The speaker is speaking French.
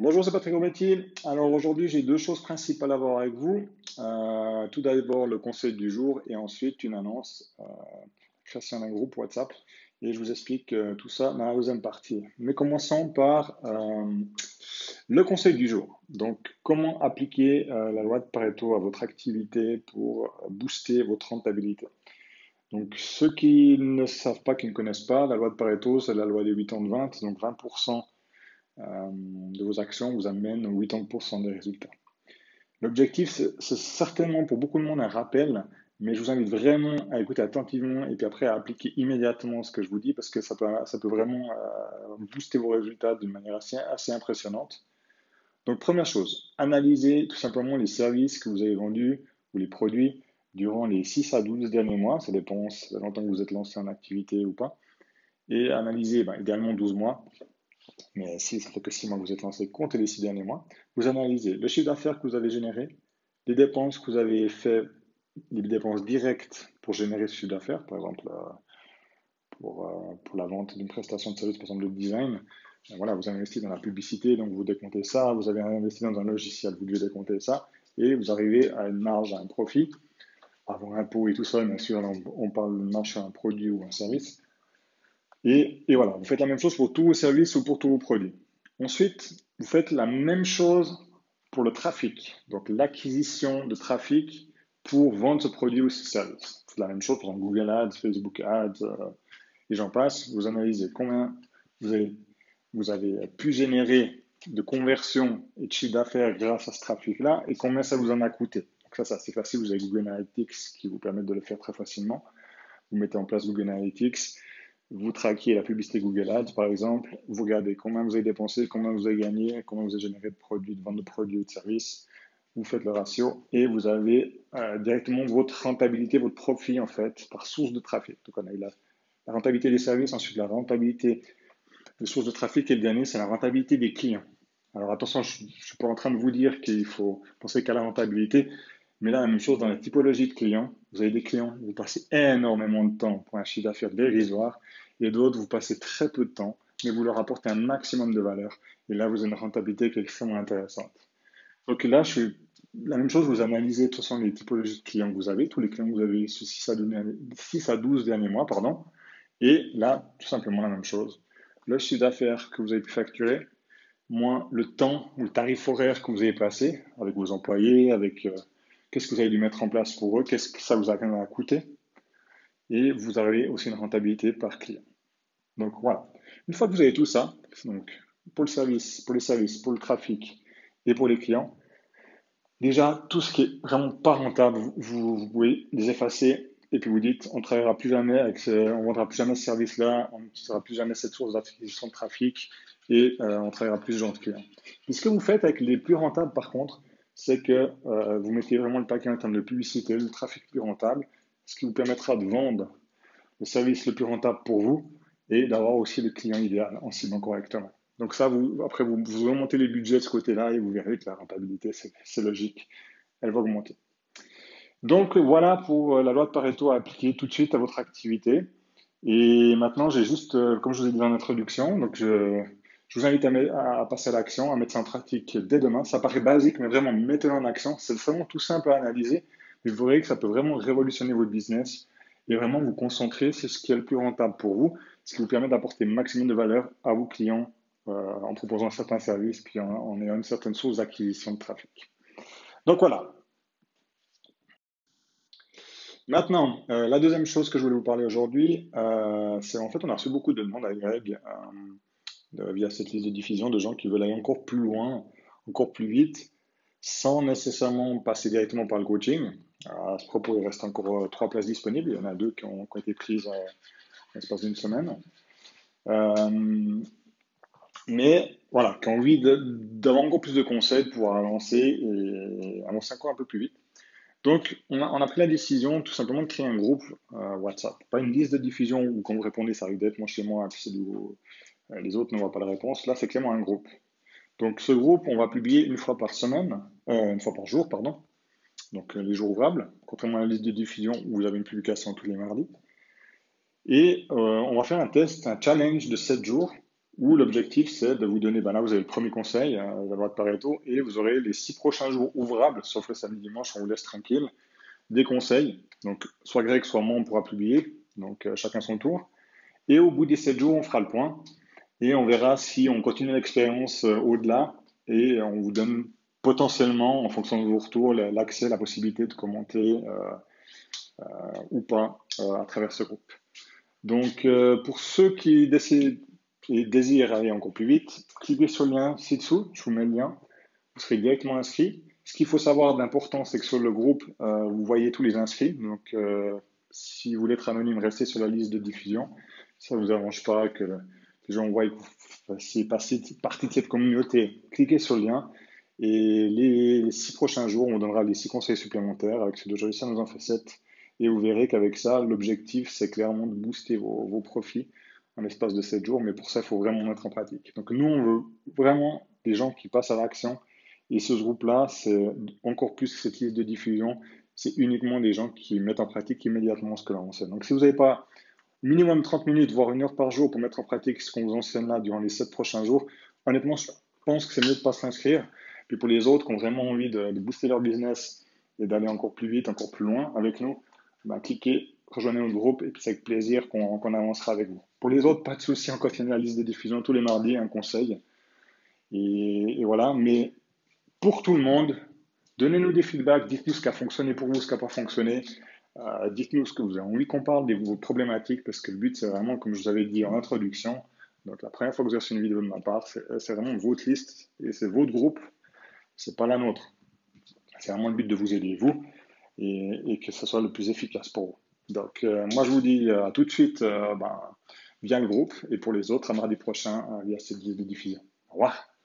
Bonjour, c'est Patrick Rometti. Alors aujourd'hui, j'ai deux choses principales à voir avec vous. Euh, tout d'abord, le conseil du jour et ensuite une annonce, euh, création d'un groupe WhatsApp. Et je vous explique euh, tout ça dans la deuxième partie. Mais commençons par euh, le conseil du jour. Donc, comment appliquer la loi de Pareto à votre activité pour booster votre rentabilité? Donc, ceux qui ne savent pas, qui ne connaissent pas, la loi de Pareto, c'est la loi des 80-20. Donc, 20% euh, de vos actions vous amène 80% des résultats. L'objectif, c'est certainement pour beaucoup de monde un rappel, mais je vous invite vraiment à écouter attentivement et puis après à appliquer immédiatement ce que je vous dis parce que ça peut, ça peut vraiment euh, booster vos résultats d'une manière assez, assez impressionnante. Donc, première chose, analysez tout simplement les services que vous avez vendus ou les produits durant les 6 à 12 derniers mois. Ça dépend ça longtemps que vous êtes lancé en activité ou pas. Et analysez ben, idéalement 12 mois mais si ça fait que 6 mois que vous êtes lancé, comptez les 6 derniers mois. Vous analysez le chiffre d'affaires que vous avez généré, les dépenses que vous avez fait, les dépenses directes pour générer ce chiffre d'affaires, par exemple euh, pour, euh, pour la vente d'une prestation de service, par exemple le design. Ben voilà, vous avez investi dans la publicité, donc vous décomptez ça. Vous avez investi dans un logiciel, vous devez décompter ça. Et vous arrivez à une marge, à un profit, avant impôt et tout ça. Bien sûr, on parle de marge sur un produit ou un service. Et, voilà, vous faites la même chose pour tous vos services ou pour tous vos produits. Ensuite, vous faites la même chose pour le trafic, donc l'acquisition de trafic pour vendre ce produit ou ce service. C'est la même chose pour Google Ads, Facebook Ads, euh, et j'en passe. Vous analysez combien vous avez, vous avez pu générer de conversion et de chiffre d'affaires grâce à ce trafic-là et combien ça vous en a coûté. Donc ça, c'est assez facile. Vous avez Google Analytics qui vous permet de le faire très facilement. Vous mettez en place Google Analytics vous traquez la publicité Google Ads, par exemple, vous regardez combien vous avez dépensé, combien vous avez gagné, combien vous avez généré de produits, de vente de produits ou de services, vous faites le ratio et vous avez euh, directement votre rentabilité, votre profit en fait, par source de trafic. Donc on a eu la, rentabilité des services, ensuite la rentabilité des sources de trafic et le dernier, c'est la rentabilité des clients. Alors attention, je ne suis pas en train de vous dire qu'il faut penser qu'à la rentabilité, mais là, la même chose dans la typologie de clients. Vous avez des clients, vous passez énormément de temps pour un chiffre d'affaires dérisoire, et d'autres, vous passez très peu de temps, mais vous leur apportez un maximum de valeur. Et là, vous avez une rentabilité qui est extrêmement intéressante. Donc là, je suis la même chose, vous analysez de toute façon les typologies de clients que vous avez, tous les clients que vous avez sur 6 à 12, derniers mois, pardon. Et là, tout simplement la même chose. Le chiffre d'affaires que vous avez pu facturer, moins le temps ou le tarif horaire que vous avez passé avec vos employés, avec euh, qu'est-ce que vous avez dû mettre en place pour eux, qu'est-ce que ça vous a quand même coûté, et vous avez aussi une rentabilité par client. Donc voilà. Une fois que vous avez tout ça, donc pour le service, pour les services, pour le trafic et pour les clients, déjà tout ce qui est vraiment pas rentable, vous, pouvez les effacer et puis vous dites on travaillera plus jamais avec ce, on vendra plus jamais ce service-là, on n'utilisera plus jamais cette source d'acquisition de trafic et euh, on travaillera plus de gens de clients. Et ce que vous faites avec les plus rentables par contre, c'est que euh, vous mettez vraiment le paquet en termes de publicité, le trafic plus rentable, ce qui vous permettra de vendre le service le plus rentable pour vous et d'avoir aussi le client idéal en ciblant correctement. Donc ça, après, vous, vous remontez les budgets de ce côté-là et vous verrez que la rentabilité, c'est logique, elle va augmenter. Donc voilà pour euh, la loi de Pareto à appliquer tout de suite à votre activité. Et maintenant, j'ai juste, euh, comme je vous ai dit dans l'introduction, donc je, je vous invite à, passer à l'action, à mettre ça en pratique dès demain. Ça paraît basique, mais vraiment, mettez-le en action. C'est vraiment tout simple à analyser, mais vous verrez que ça peut vraiment révolutionner votre business et vraiment vous concentrer sur ce qui est le plus rentable pour vous, ce qui vous permet d'apporter maximum de valeur à vos clients euh, en proposant certains services, puis en, ayant une certaine source d'acquisition de trafic. Donc voilà. Maintenant, euh, la deuxième chose que je voulais vous parler aujourd'hui, euh, c'est en fait, on a reçu beaucoup de demandes à Greg via cette liste de diffusion de gens qui veulent aller encore plus loin, encore plus vite, sans nécessairement passer directement par le coaching. à ce propos, il reste encore euh, trois places disponibles. Il y en a deux qui ont, été prises en, l'espace d'une semaine. Euh, mais voilà, qui ont envie d'avoir encore plus de conseils pour pouvoir avancer et avancer encore un peu plus vite. Donc, on a, pris la décision tout simplement de créer un groupe euh, WhatsApp. Pas une liste de diffusion où quand vous répondez, ça arrive directement chez moi, c'est du, les autres voient pas la réponse. Là, c'est clairement un groupe. Donc, ce groupe, on va publier une fois par semaine, euh, une fois par jour, pardon. Donc, euh, les jours ouvrables, contrairement à la liste de diffusion où vous avez une publication tous les mardis. Et on va faire un test, un challenge de 7 jours où l'objectif c'est de vous donner, ben là vous avez le premier conseil, euh, la loi de Pareto, et vous aurez les six prochains jours ouvrables, sauf le samedi dimanche, on vous laisse tranquille, des conseils. Donc soit Greg, soit moi, on pourra publier, donc euh, chacun son tour. Et au bout des sept jours, on fera le point, et on verra si on continue l'expérience euh, au-delà, et on vous donne potentiellement, en fonction de vos retours, l'accès, la possibilité de commenter ou pas à travers ce groupe. Donc, pour ceux qui décident et désirent aller encore plus vite, cliquez sur le lien ci-dessous, je vous mets le lien, vous serez directement inscrit. Ce qu'il faut savoir d'important, c'est que sur le groupe, euh, vous voyez tous les inscrits. Donc, euh, si vous voulez être anonyme, restez sur la liste de diffusion. Ça ne vous arrange pas que gens voient que vous fassiez partie de cette communauté. Cliquez sur le lien. Et les, six prochains jours, on donnera les six conseils supplémentaires. Avec ce d'aujourd'hui, ça nous en fait sept. Et vous verrez qu'avec ça, l'objectif, c'est clairement de booster vos, vos profits en l'espace de 7 jours, mais pour ça, il faut vraiment mettre en pratique. Donc nous, on veut vraiment des gens qui passent à l'action. Et ce groupe-là, c'est encore plus que cette liste de diffusion, c'est uniquement des gens qui mettent en pratique immédiatement ce que l'on enseigne. Donc si vous n'avez pas minimum 30 minutes, voire une heure par jour pour mettre en pratique ce qu'on vous enseigne là durant les 7 prochains jours, honnêtement, je pense que c'est mieux de ne pas s'inscrire. Puis pour les autres qui ont vraiment envie de, booster leur business et d'aller encore plus vite, encore plus loin avec nous, bah, cliquez rejoignez notre groupe et puis c'est avec plaisir qu'on avancera avec vous. Pour les autres, pas de souci, on continue la liste de diffusion tous les mardis, un conseil. Et, voilà, mais pour tout le monde, donnez-nous des feedbacks, dites-nous ce qui a fonctionné pour vous, ce qui n'a pas fonctionné. Euh, dites-nous ce que vous avez envie qu'on parle, de vos problématiques, parce que le but, c'est vraiment, comme je vous avais dit en introduction, donc la première fois que vous avez une vidéo de ma part, c'est vraiment votre liste et c'est votre groupe, c'est pas la nôtre. C'est vraiment le but de vous aider, vous, et, que ce soit le plus efficace pour vous. Donc, euh, moi, je vous dis euh, à tout de suite euh, ben, via le groupe et pour les autres, à mardi prochain via cette vidéo de diffusion. Au revoir.